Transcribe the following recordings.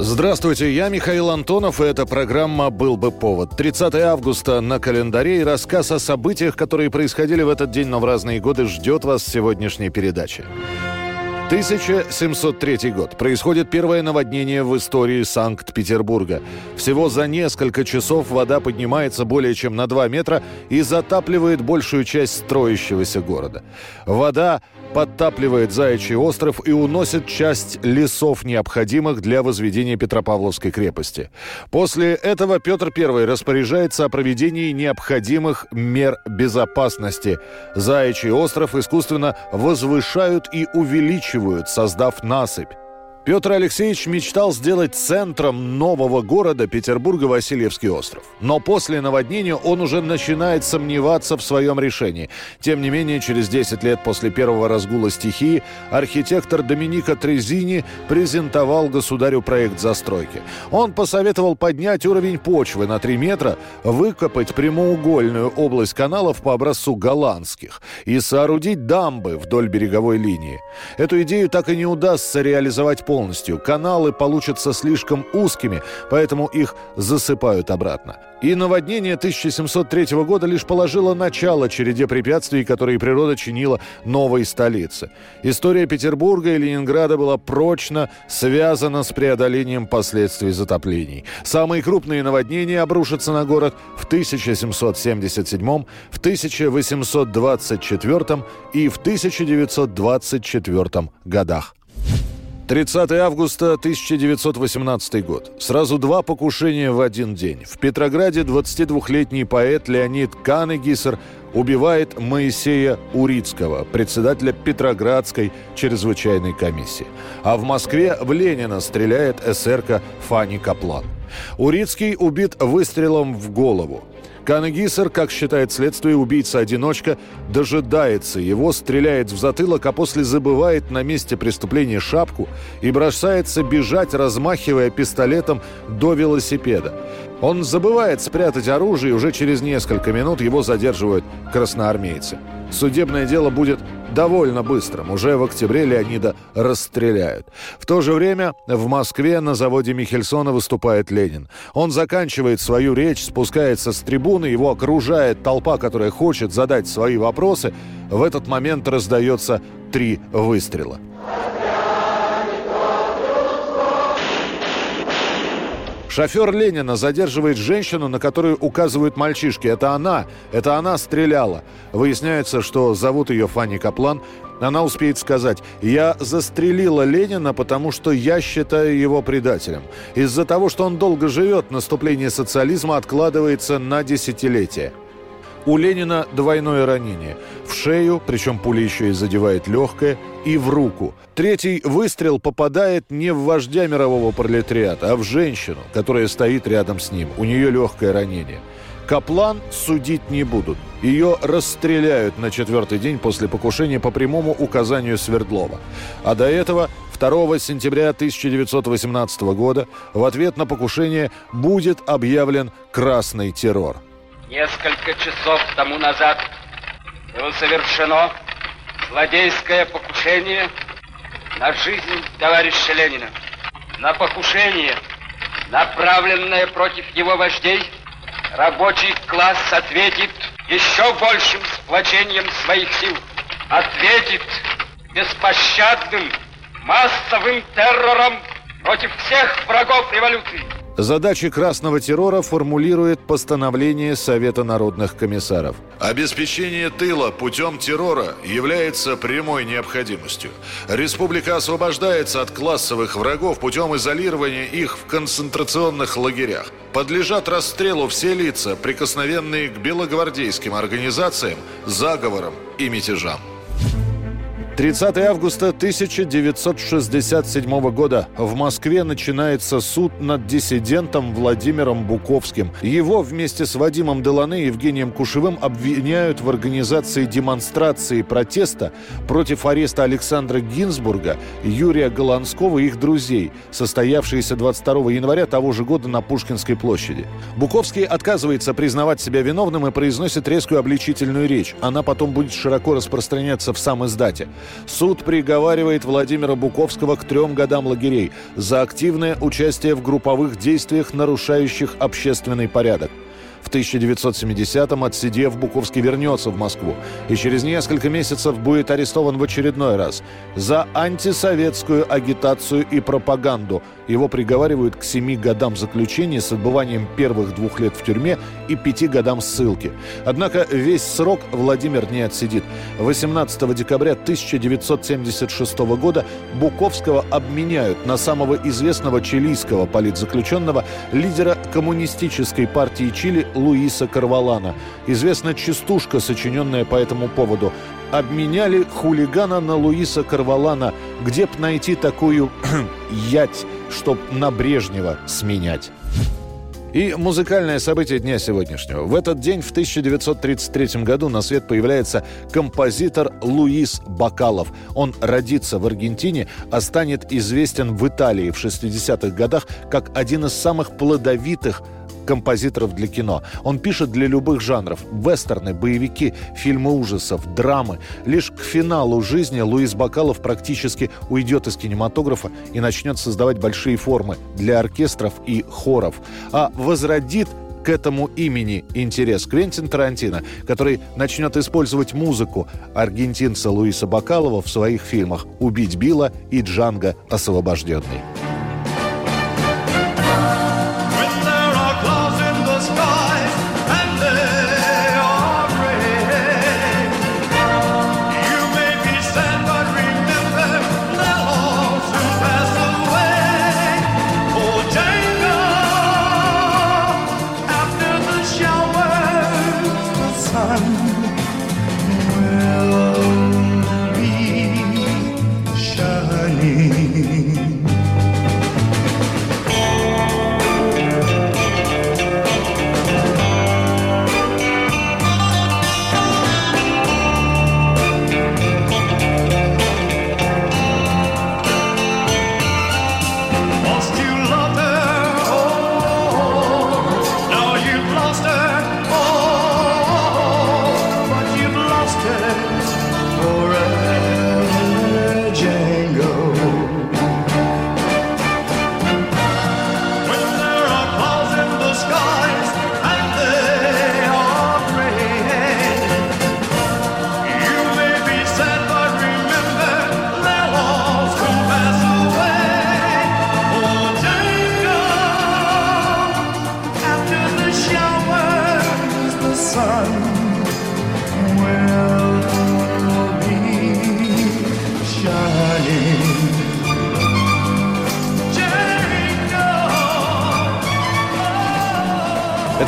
Здравствуйте, я Михаил Антонов, и эта программа «Был бы повод». 30 августа на календаре и рассказ о событиях, которые происходили в этот день, но в разные годы, ждет вас в сегодняшней передаче. 1703 год. Происходит первое наводнение в истории Санкт-Петербурга. Всего за несколько часов вода поднимается более чем на 2 метра и затапливает большую часть строящегося города. Вода подтапливает Заячий остров и уносит часть лесов, необходимых для возведения Петропавловской крепости. После этого Петр I распоряжается о проведении необходимых мер безопасности. Заячий остров искусственно возвышают и увеличивают, создав насыпь. Петр Алексеевич мечтал сделать центром нового города Петербурга Васильевский остров. Но после наводнения он уже начинает сомневаться в своем решении. Тем не менее, через 10 лет после первого разгула стихии архитектор Доминика Трезини презентовал государю проект застройки. Он посоветовал поднять уровень почвы на 3 метра, выкопать прямоугольную область каналов по образцу голландских и соорудить дамбы вдоль береговой линии. Эту идею так и не удастся реализовать полностью. Каналы получатся слишком узкими, поэтому их засыпают обратно. И наводнение 1703 года лишь положило начало череде препятствий, которые природа чинила новой столице. История Петербурга и Ленинграда была прочно связана с преодолением последствий затоплений. Самые крупные наводнения обрушатся на город в 1777, в 1824 и в 1924 годах. 30 августа 1918 год. Сразу два покушения в один день. В Петрограде 22-летний поэт Леонид Канегисер убивает Моисея Урицкого, председателя Петроградской чрезвычайной комиссии. А в Москве в Ленина стреляет эсерка Фани Каплан. Урицкий убит выстрелом в голову. Канегисер, как считает следствие, убийца-одиночка, дожидается его, стреляет в затылок, а после забывает на месте преступления шапку и бросается бежать, размахивая пистолетом до велосипеда. Он забывает спрятать оружие, и уже через несколько минут его задерживают красноармейцы. Судебное дело будет довольно быстрым. Уже в октябре Леонида расстреляют. В то же время в Москве на заводе Михельсона выступает Ленин. Он заканчивает свою речь, спускается с трибуны, его окружает толпа, которая хочет задать свои вопросы. В этот момент раздается три выстрела. Шофер Ленина задерживает женщину, на которую указывают мальчишки. Это она, это она стреляла. Выясняется, что зовут ее Фанни Каплан. Она успеет сказать, я застрелила Ленина, потому что я считаю его предателем. Из-за того, что он долго живет, наступление социализма откладывается на десятилетия. У Ленина двойное ранение. В шею, причем пуля еще и задевает легкое, и в руку. Третий выстрел попадает не в вождя мирового пролетариата, а в женщину, которая стоит рядом с ним. У нее легкое ранение. Каплан судить не будут. Ее расстреляют на четвертый день после покушения по прямому указанию Свердлова. А до этого 2 сентября 1918 года в ответ на покушение будет объявлен красный террор. Несколько часов тому назад было совершено злодейское покушение на жизнь товарища Ленина. На покушение, направленное против его вождей, рабочий класс ответит еще большим сплочением своих сил. Ответит беспощадным массовым террором против всех врагов революции. Задачи красного террора формулирует постановление Совета народных комиссаров. Обеспечение тыла путем террора является прямой необходимостью. Республика освобождается от классовых врагов путем изолирования их в концентрационных лагерях. Подлежат расстрелу все лица, прикосновенные к белогвардейским организациям, заговорам и мятежам. 30 августа 1967 года в Москве начинается суд над диссидентом Владимиром Буковским. Его вместе с Вадимом Делане и Евгением Кушевым обвиняют в организации демонстрации протеста против ареста Александра Гинзбурга, Юрия Голландского и их друзей, состоявшейся 22 января того же года на Пушкинской площади. Буковский отказывается признавать себя виновным и произносит резкую обличительную речь. Она потом будет широко распространяться в сам издате. Суд приговаривает Владимира Буковского к трем годам лагерей за активное участие в групповых действиях, нарушающих общественный порядок. В 1970-м, отсидев, Буковский вернется в Москву и через несколько месяцев будет арестован в очередной раз за антисоветскую агитацию и пропаганду. Его приговаривают к семи годам заключения с отбыванием первых двух лет в тюрьме и пяти годам ссылки. Однако весь срок Владимир не отсидит. 18 декабря 1976 года Буковского обменяют на самого известного чилийского политзаключенного, лидера коммунистической партии Чили Луиса Карвалана. Известна частушка, сочиненная по этому поводу. Обменяли хулигана на Луиса Карвалана. Где б найти такую ять, чтоб на Брежнева сменять? И музыкальное событие дня сегодняшнего. В этот день, в 1933 году, на свет появляется композитор Луис Бакалов. Он родится в Аргентине, а станет известен в Италии в 60-х годах как один из самых плодовитых композиторов для кино. Он пишет для любых жанров. Вестерны, боевики, фильмы ужасов, драмы. Лишь к финалу жизни Луис Бакалов практически уйдет из кинематографа и начнет создавать большие формы для оркестров и хоров. А возродит к этому имени интерес Квентин Тарантино, который начнет использовать музыку аргентинца Луиса Бакалова в своих фильмах «Убить Билла» и «Джанго освобожденный».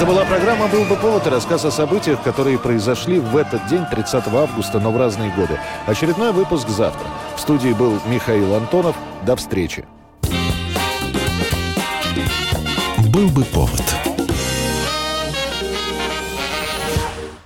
Это была программа «Был бы повод» и рассказ о событиях, которые произошли в этот день, 30 августа, но в разные годы. Очередной выпуск завтра. В студии был Михаил Антонов. До встречи. «Был бы повод»